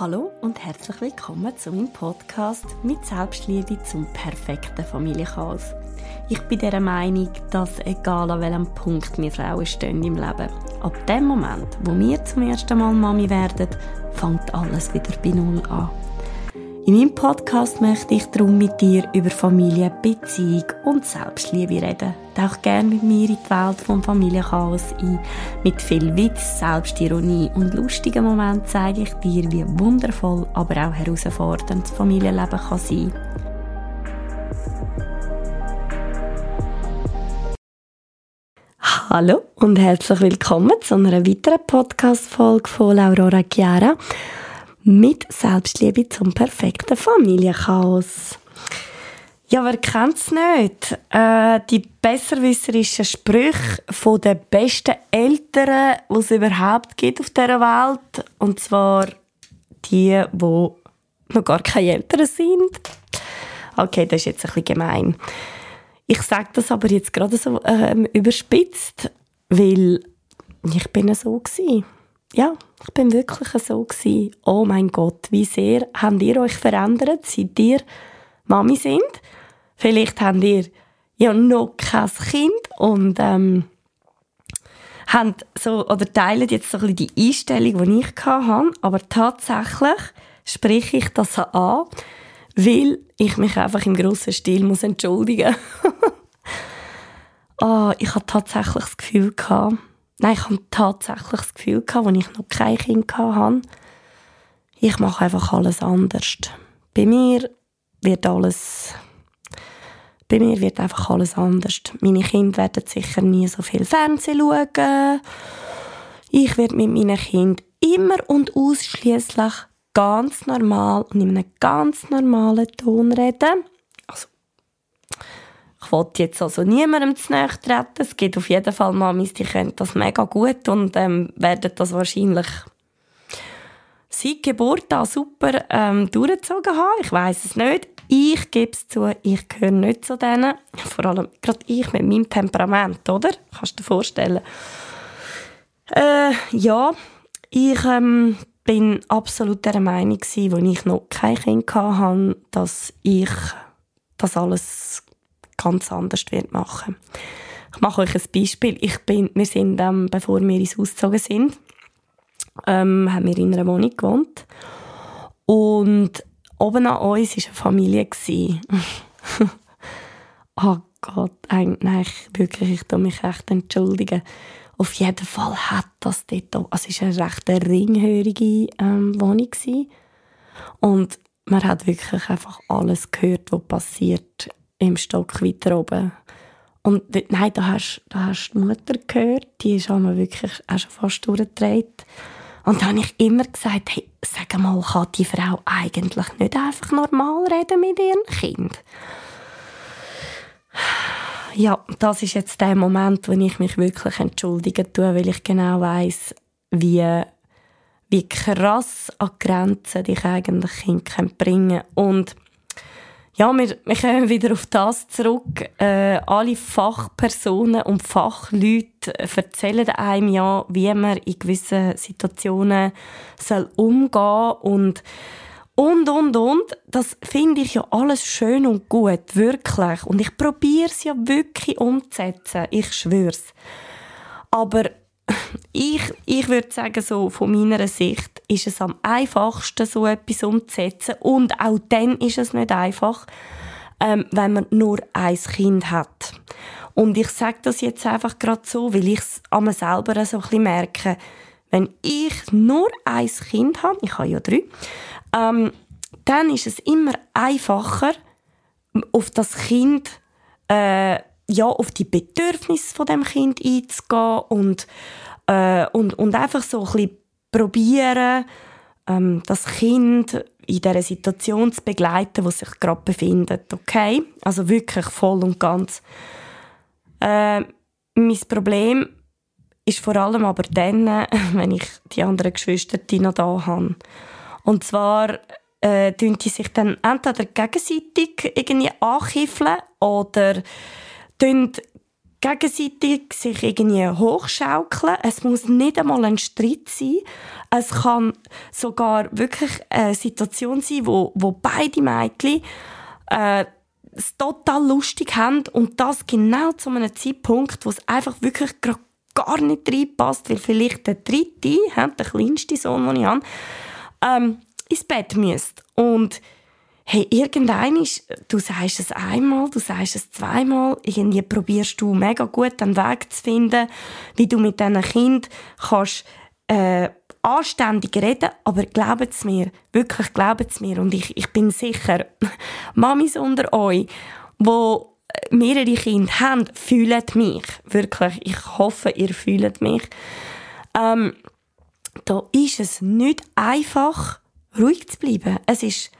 Hallo und herzlich willkommen zu meinem Podcast mit Selbstliebe zum perfekten Familienchaos. Ich bin der Meinung, dass egal an welchem Punkt wir Frauen stehen im Leben, ab dem Moment, wo wir zum ersten Mal Mami werden, fängt alles wieder bei Null an. In meinem Podcast möchte ich darum mit dir über Familie, Beziehung und Selbstliebe reden. Tauch gerne mit mir in die Welt vom Familienchaos ein. Mit viel Witz, Selbstironie und lustigen Momenten zeige ich dir, wie wundervoll, aber auch herausfordernd das Familienleben kann sein. Hallo und herzlich willkommen zu einer weiteren Podcast-Folge von Laurora Chiara mit Selbstliebe zum perfekten Familienchaos. Ja, wer kennt es nicht? Äh, die besserwisserischen Sprüche von den besten Eltern, die es überhaupt gibt auf dieser Welt. Und zwar die, die noch gar keine Eltern sind. Okay, das ist jetzt ein bisschen gemein. Ich sage das aber jetzt gerade so ähm, überspitzt, weil ich bin so gewesen ja, ich bin wirklich so gewesen. Oh mein Gott, wie sehr habt ihr euch verändert, seit ihr Mami sind? Vielleicht habt ihr ja noch kein Kind und ähm, habt so, oder teilen jetzt so ein bisschen die Einstellung, die ich hatte, aber tatsächlich spreche ich das an, weil ich mich einfach im grossen Stil muss entschuldigen muss. oh, ich hatte tatsächlich das Gefühl Nein, ich hatte tatsächlich das Gefühl, als ich noch kein Kind hatte, ich mache einfach alles anders. Bei mir wird alles bei mir wird einfach alles anders. Meine Kinder werden sicher nie so viel Fernsehen schauen. Ich werde mit meinen Kindern immer und ausschließlich ganz normal und in einem ganz normalen Ton reden. Ich wollte jetzt also niemandem zu nahe treten. Es gibt auf jeden Fall Mamis, die können das mega gut und ähm, werden das wahrscheinlich seit Geburt an super ähm, durchgezogen haben. Ich weiß es nicht. Ich gebe es zu, ich gehöre nicht zu denen. Vor allem gerade ich mit meinem Temperament, oder? Kannst du dir vorstellen. Äh, ja, ich ähm, bin absolut der Meinung als ich noch kein Kind hatte, dass ich das alles ganz anders wird machen. Ich mache euch ein Beispiel. Ich bin, wir sind, ähm, bevor wir ins Haus gezogen sind, ähm, haben wir in einer Wohnung gewohnt. Und oben an uns war eine Familie. oh Gott, nein, ich, wirklich, ich tue mich echt entschuldigen. Auf jeden Fall hat das dort auch, also es war eine recht ringhörige ähm, Wohnung. Und man hat wirklich einfach alles gehört, was passiert im Stock weiter oben. Und nein, da hast, da hast du die Mutter gehört, die ist wirklich auch schon fast durchgedreht. Und da habe ich immer gesagt, hey, sag mal, kann die Frau eigentlich nicht einfach normal reden mit ihrem Kind? Ja, das ist jetzt der Moment, wo ich mich wirklich entschuldigen tue, weil ich genau weiß, wie, wie krass an Grenzen dich eigentlich Kind bringen kann. Und ja, wir, wir kommen wieder auf das zurück. Äh, alle Fachpersonen und Fachleute erzählen einem ja, wie man in gewissen Situationen soll umgehen und und, und, und. Das finde ich ja alles schön und gut, wirklich. Und ich probiere es ja wirklich umzusetzen, ich schwör's. Aber ich, ich würde sagen, so von meiner Sicht ist es am einfachsten, so etwas umzusetzen. Und auch dann ist es nicht einfach, ähm, wenn man nur ein Kind hat. Und ich sage das jetzt einfach gerade so, weil ich es an mir selber so ein bisschen merke. Wenn ich nur ein Kind habe, ich habe ja drei, ähm, dann ist es immer einfacher, auf das Kind äh, ja, auf die Bedürfnisse von dem Kind einzugehen und, äh, und, und einfach so ein probieren, ähm, das Kind in dieser Situation zu begleiten, wo sich gerade befindet. Okay? Also wirklich voll und ganz. Äh, mein Problem ist vor allem aber dann, wenn ich die anderen Geschwister noch da habe. Und zwar äh, die sich dann entweder gegenseitig irgendwie ankiffeln oder gegenseitig sich irgendwie hochschaukeln. Es muss nicht einmal ein Streit sein. Es kann sogar wirklich eine Situation sein, wo, wo beide Mädchen äh, es total lustig haben und das genau zu einem Zeitpunkt, wo es einfach wirklich gar nicht reinpasst, weil vielleicht der dritte, der kleinste Sohn, den ich habe, ähm, ins Bett müsste. Und hey, irgendein ist, du sagst es einmal, du sagst es zweimal, irgendwie probierst du mega gut einen Weg zu finden, wie du mit diesen Kind kannst äh, anständig reden, aber glaubt es mir, wirklich glaubt es mir. Und ich, ich bin sicher, Mamis unter euch, wo mehrere Kinder haben, fühlen mich, wirklich, ich hoffe, ihr fühlt mich, ähm, da ist es nicht einfach, ruhig zu bleiben. Es ist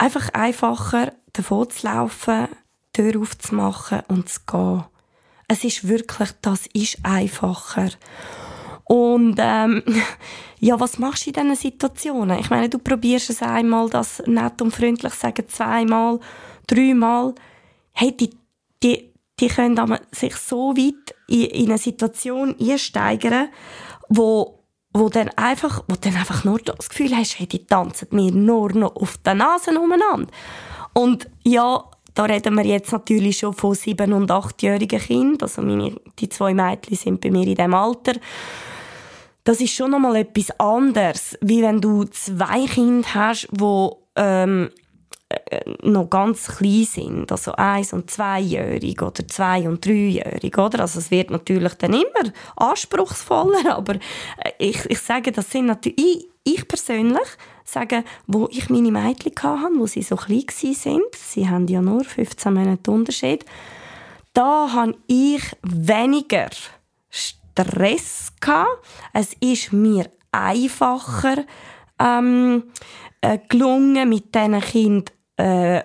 einfach einfacher, davon zu laufen, die Tür aufzumachen und zu gehen. Es ist wirklich, das ist einfacher. Und ähm, ja, was machst du in diesen Situationen? Ich meine, du probierst es einmal, das nett und freundlich sagen, zweimal, dreimal. Hey, die, die, die können sich so weit in, in eine Situation einsteigern, wo wo dann einfach, wo dann einfach nur das Gefühl hast, hey, die tanzen mir nur noch auf der Nase umeinander. Und ja, da reden wir jetzt natürlich schon von sieben- und achtjährigen Kindern. Also meine, die zwei Mädchen sind bei mir in diesem Alter. Das ist schon nochmal etwas anderes, wie wenn du zwei Kinder hast, die ähm, äh, noch ganz klein sind, also eins- und zweijährig oder zwei- und dreijährig, oder? Also es wird natürlich dann immer anspruchsvoller, aber äh, ich, ich sage, das sind natürlich, ich, ich persönlich sage, wo ich meine Mädchen hatte, wo sie so klein sind, sie haben ja nur 15 Monate Unterschied, da habe ich weniger Stress gehabt. Es ist mir einfacher ähm, äh, gelungen, mit diesen Kindern äh,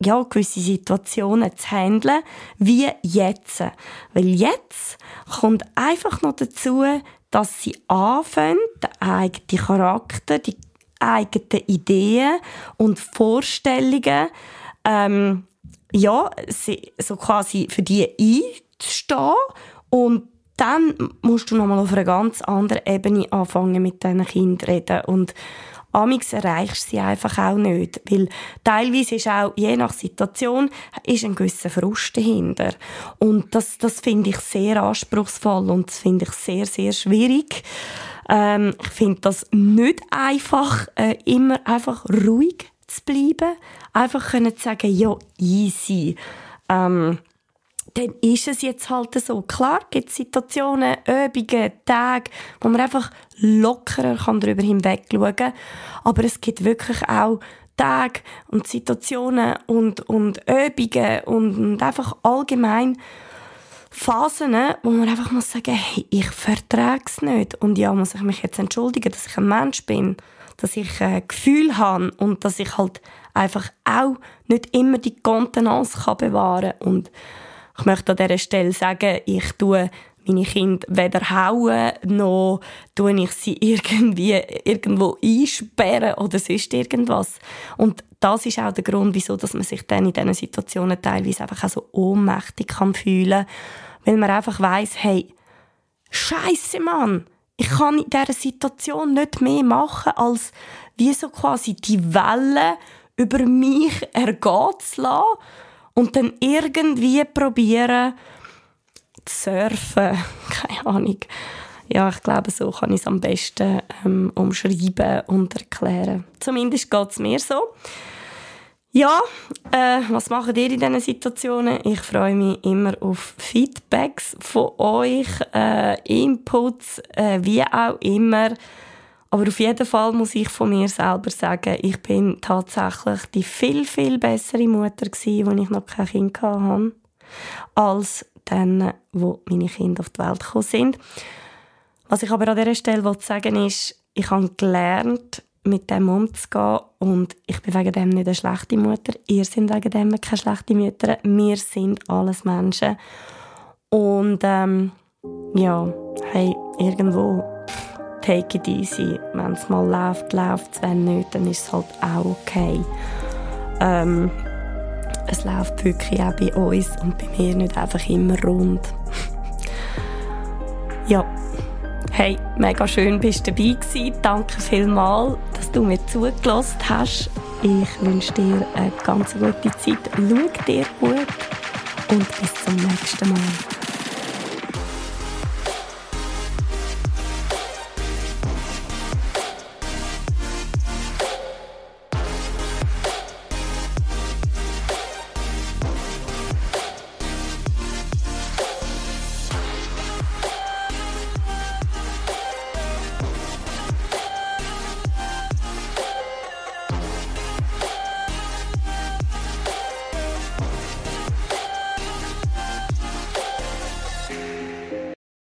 ja, gewisse Situationen zu handeln, wie jetzt. Weil jetzt kommt einfach noch dazu, dass sie anfangen, den eigenen Charakter, die eigenen Ideen und Vorstellungen, ähm, ja, so quasi für die einzustehen und dann musst du nochmal auf einer ganz anderen Ebene anfangen mit diesen Kindern reden und Amix erreichst sie einfach auch nicht. Weil teilweise ist auch, je nach Situation, ist ein gewisser Frust dahinter. Und das, das finde ich sehr anspruchsvoll und das finde ich sehr, sehr schwierig. Ähm, ich finde das nicht einfach, äh, immer einfach ruhig zu bleiben. Einfach können zu sagen, ja, easy. Ähm, dann ist es jetzt halt so. Klar gibt es Situationen, Übungen, Tage, wo man einfach lockerer kann darüber hinweg schauen kann. Aber es gibt wirklich auch Tage und Situationen und, und Übungen und, und einfach allgemein Phasen, wo man einfach muss sagen, hey, ich vertrage es nicht. Und ja, muss ich mich jetzt entschuldigen, dass ich ein Mensch bin, dass ich ein Gefühl habe und dass ich halt einfach auch nicht immer die Kontenance bewahren kann. Und ich möchte an dieser Stelle sagen, ich tue meine Kinder weder hauen, noch tue ich sie irgendwie irgendwo einsperren oder sonst irgendwas. Und das ist auch der Grund, wieso dass man sich dann in diesen Situationen teilweise einfach auch so ohnmächtig kann fühlen weil man einfach weiß, hey, Scheiße, Mann, ich kann in dieser Situation nicht mehr machen, als wie so quasi die Welle über mich ergehen zu lassen und dann irgendwie probieren zu surfen. Keine Ahnung. Ja, ich glaube, so kann ich es am besten ähm, umschreiben und erklären. Zumindest geht es mir so. Ja, äh, was macht ihr in diesen Situationen? Ich freue mich immer auf Feedbacks von euch, äh, Inputs, äh, wie auch immer. Aber auf jeden Fall muss ich von mir selber sagen, ich bin tatsächlich die viel, viel bessere Mutter gewesen, als ich noch kein Kind hatte, als dann, wo meine Kinder auf die Welt gekommen sind. Was ich aber an dieser Stelle sagen ist, ich habe gelernt, mit dem umzugehen und ich bin wegen dem nicht eine schlechte Mutter. Ihr seid wegen dem keine schlechte Mütter. Wir sind alles Menschen. Und ähm, ja, hey, irgendwo take it easy. Wenn es mal läuft, läuft es. Wenn nicht, dann ist es halt auch okay. Ähm, es läuft wirklich auch bei uns und bei mir nicht einfach immer rund. ja, hey, mega schön bist du dabei gewesen. Danke vielmals, dass du mir zugelassen hast. Ich wünsche dir eine ganz gute Zeit. Schau dir gut und bis zum nächsten Mal.